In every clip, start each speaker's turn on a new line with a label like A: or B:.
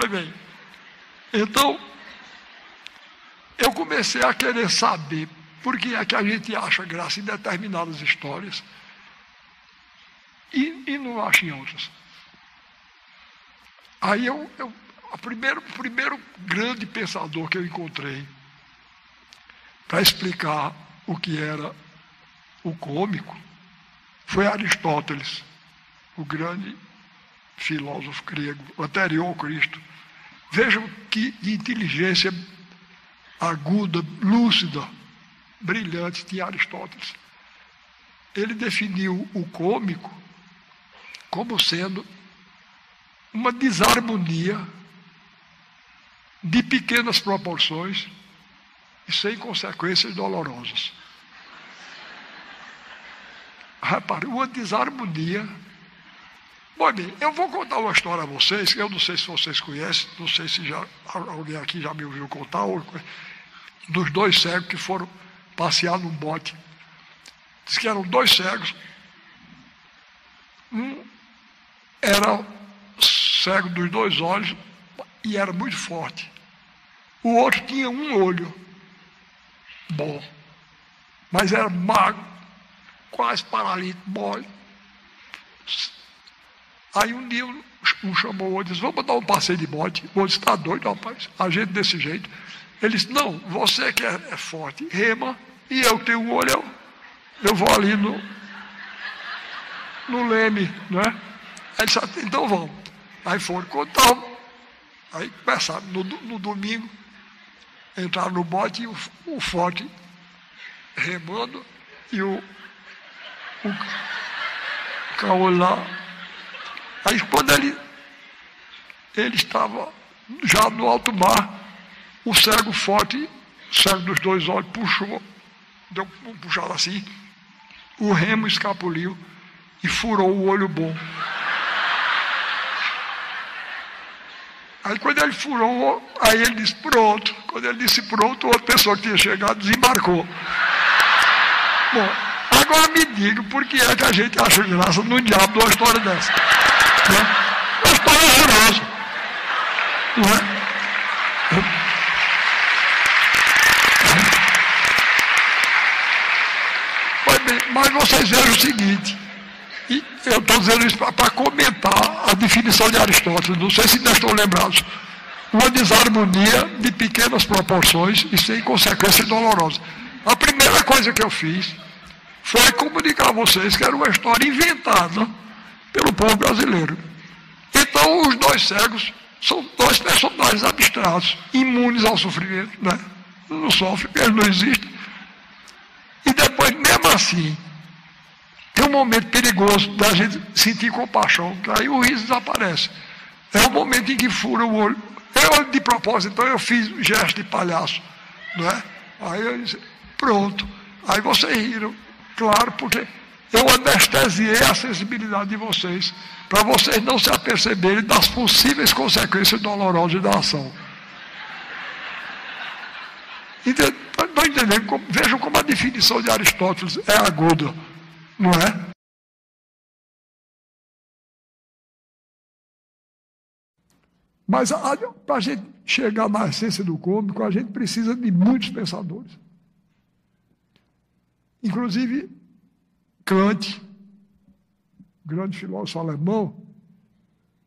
A: Pois bem. Então, eu comecei a querer saber por que é que a gente acha graça em determinadas histórias e, e não acha em outras. Aí eu, eu a primeiro, o primeiro grande pensador que eu encontrei para explicar o que era o cômico foi Aristóteles, o grande filósofo grego, anterior ao Cristo. Vejam que inteligência aguda, lúcida, brilhante tinha Aristóteles. Ele definiu o cômico como sendo uma desarmonia de pequenas proporções e sem consequências dolorosas. Repare, uma desarmonia. Bom, bem, eu vou contar uma história a vocês, eu não sei se vocês conhecem, não sei se já, alguém aqui já me ouviu contar, dos dois cegos que foram passear num bote. Diz que eram dois cegos. Um era cego dos dois olhos e era muito forte. O outro tinha um olho bom, mas era magro, quase paralítico, mole. Aí um dia um chamou o e disse, vamos dar um passeio de bote. O outro está doido, rapaz, a gente desse jeito. Ele disse, não, você que é, é forte, rema, e eu tenho um olho, eu, eu vou ali no, no leme, não é? Aí disse, então vamos. Aí foram contar. Aí começaram no, no domingo, entraram no bote e o, o forte remando e o, o caolho lá. Aí quando ele, ele estava já no alto mar, o cego forte, o cego dos dois olhos, puxou, deu um puxado assim, o remo escapuliu e furou o olho bom. Aí quando ele furou, aí ele disse pronto. Quando ele disse pronto, outra pessoa que tinha chegado desembarcou. Bom, agora me diga por que é que a gente acha graça no diabo de uma história dessa. Né? Uma história horrorosa. Não é? Mas vocês vejam o seguinte, eu estou dizendo isso para comentar a definição de Aristóteles, não sei se ainda estão lembrados. Uma desarmonia de pequenas proporções e sem consequências dolorosas. A primeira coisa que eu fiz foi comunicar a vocês que era uma história inventada povo brasileiro. Então, os dois cegos são dois personagens abstratos, imunes ao sofrimento, né? Não sofrem, eles não existem. E depois, mesmo assim, tem um momento perigoso da gente sentir compaixão, que aí o riso desaparece. É o momento em que fura o olho. Eu, de propósito, então eu fiz um gesto de palhaço. Não é? Aí eu disse, pronto. Aí vocês riram, claro, porque eu anestesiei a sensibilidade de vocês, para vocês não se aperceberem das possíveis consequências dolorosas da ação. Estão entendendo? Vejam como a definição de Aristóteles é aguda. Não é? Mas para a gente chegar na essência do cômico, a gente precisa de muitos pensadores. Inclusive, Kant, grande filósofo alemão,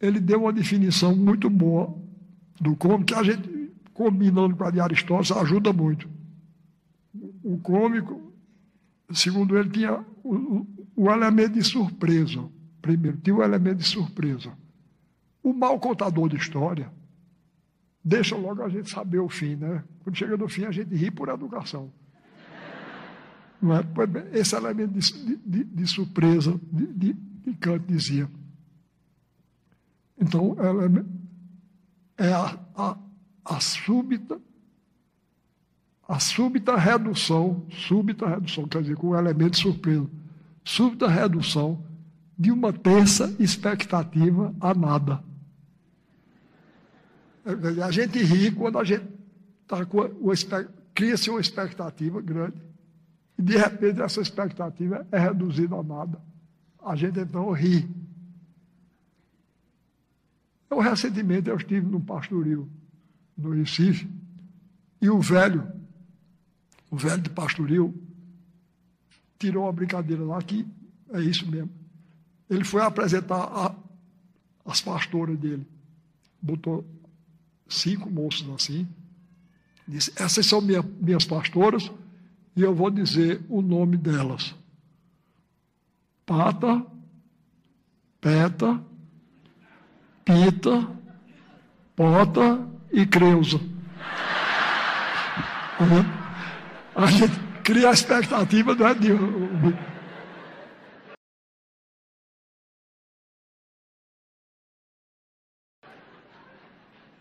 A: ele deu uma definição muito boa do cômico, que a gente, combinando com a de Aristóteles, ajuda muito. O cômico, segundo ele, tinha o, o elemento de surpresa. Primeiro, tinha o elemento de surpresa. O mau contador de história deixa logo a gente saber o fim, né? Quando chega no fim, a gente ri por educação. É? Esse elemento de, de, de surpresa de, de, Kant dizia. Então, é a, a, a súbita a súbita redução, súbita redução, quer dizer, com um elemento de surpresa, súbita redução de uma terça expectativa a nada. A gente ri quando a gente tá cria-se uma expectativa grande e de repente essa expectativa é reduzida a nada. A gente então ri. Eu, recentemente eu estive no pastoril no Recife e o velho, o velho de pastoril, tirou uma brincadeira lá que é isso mesmo. Ele foi apresentar a, as pastoras dele. Botou cinco moços assim. Disse: Essas são minha, minhas pastoras e eu vou dizer o nome delas: Pata, Peta, Pita, Pota e Creusa. A gente cria a expectativa não é de.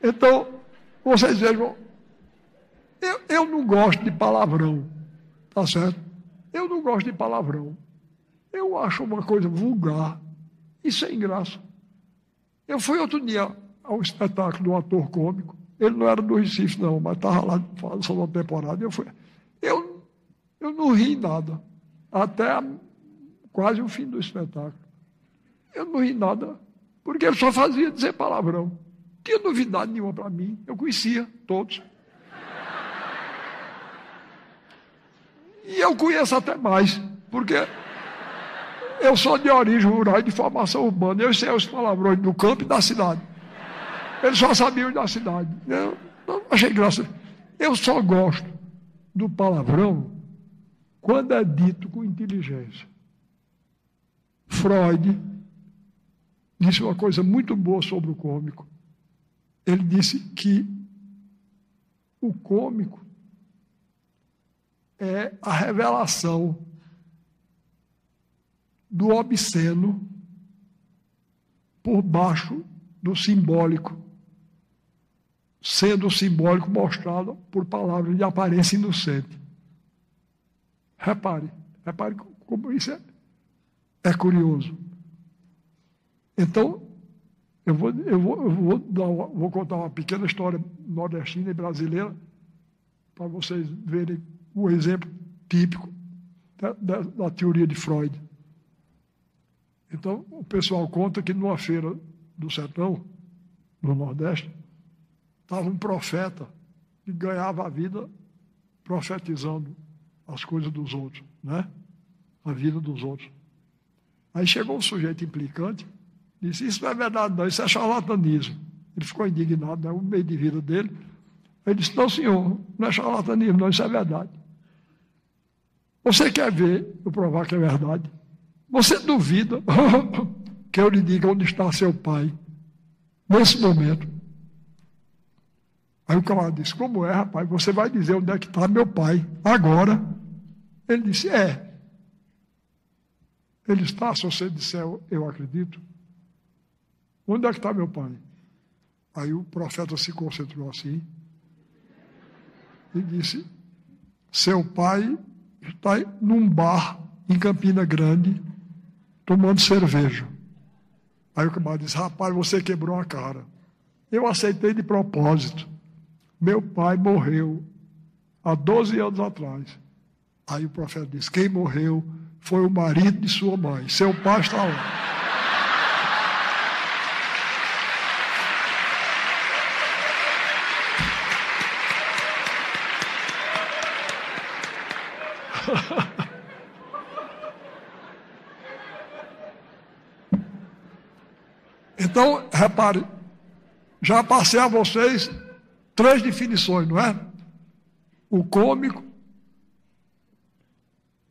A: Então, vocês vejam, eu, eu não gosto de palavrão, tá certo? Eu não gosto de palavrão. Eu acho uma coisa vulgar e sem graça. Eu fui outro dia ao espetáculo do ator cômico. Ele não era do Recife, não, mas estava lá falando uma temporada. Eu, fui, eu, eu não ri nada, até quase o fim do espetáculo. Eu não ri nada, porque ele só fazia dizer palavrão. Não tinha novidade nenhuma para mim, eu conhecia todos. E eu conheço até mais, porque eu sou de origem rural e de formação urbana. Eu sei os palavrões do campo e da cidade. Eles só sabiam da cidade. Eu não achei graça. Eu só gosto do palavrão quando é dito com inteligência. Freud disse uma coisa muito boa sobre o cômico. Ele disse que o cômico é a revelação do obsceno por baixo do simbólico sendo o simbólico mostrado por palavras de aparência inocente. Repare, repare como isso é, é curioso. Então, eu vou, eu vou, eu vou, uma, vou contar uma pequena história nordestina e brasileira para vocês verem o exemplo típico da, da, da teoria de Freud. Então, o pessoal conta que numa feira do sertão, no Nordeste, Estava um profeta que ganhava a vida profetizando as coisas dos outros, né? A vida dos outros. Aí chegou um sujeito implicante, disse: Isso não é verdade, não, isso é charlatanismo. Ele ficou indignado, né? o meio de vida dele. Ele disse: Não, senhor, não é charlatanismo, não, isso é verdade. Você quer ver eu provar que é verdade? Você duvida que eu lhe diga onde está seu pai nesse momento? Aí o camarada disse: Como é, rapaz? Você vai dizer onde é que está meu pai agora? Ele disse: É. Ele está, se você disser, eu acredito. Onde é que está meu pai? Aí o profeta se concentrou assim e disse: Seu pai está num bar em Campina Grande tomando cerveja. Aí o camarada disse: Rapaz, você quebrou a cara. Eu aceitei de propósito. Meu pai morreu há 12 anos atrás. Aí o profeta disse: Quem morreu foi o marido de sua mãe. Seu pai está lá. Então, repare, já passei a vocês Três definições, não é? O cômico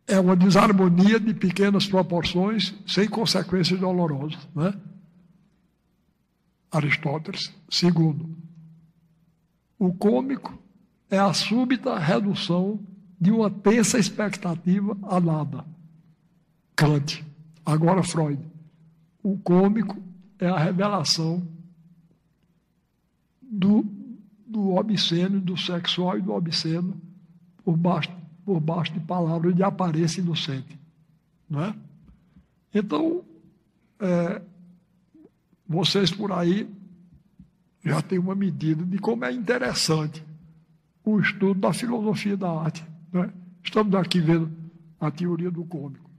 A: é uma desarmonia de pequenas proporções sem consequências dolorosas, não é? Aristóteles. Segundo, o cômico é a súbita redução de uma tensa expectativa a nada. Kant. Agora Freud. O cômico é a revelação do do obsceno, do sexual e do obsceno, por baixo, por baixo de palavras de aparência inocente. Não é? Então, é, vocês por aí já têm uma medida de como é interessante o estudo da filosofia da arte. É? Estamos aqui vendo a teoria do cômico.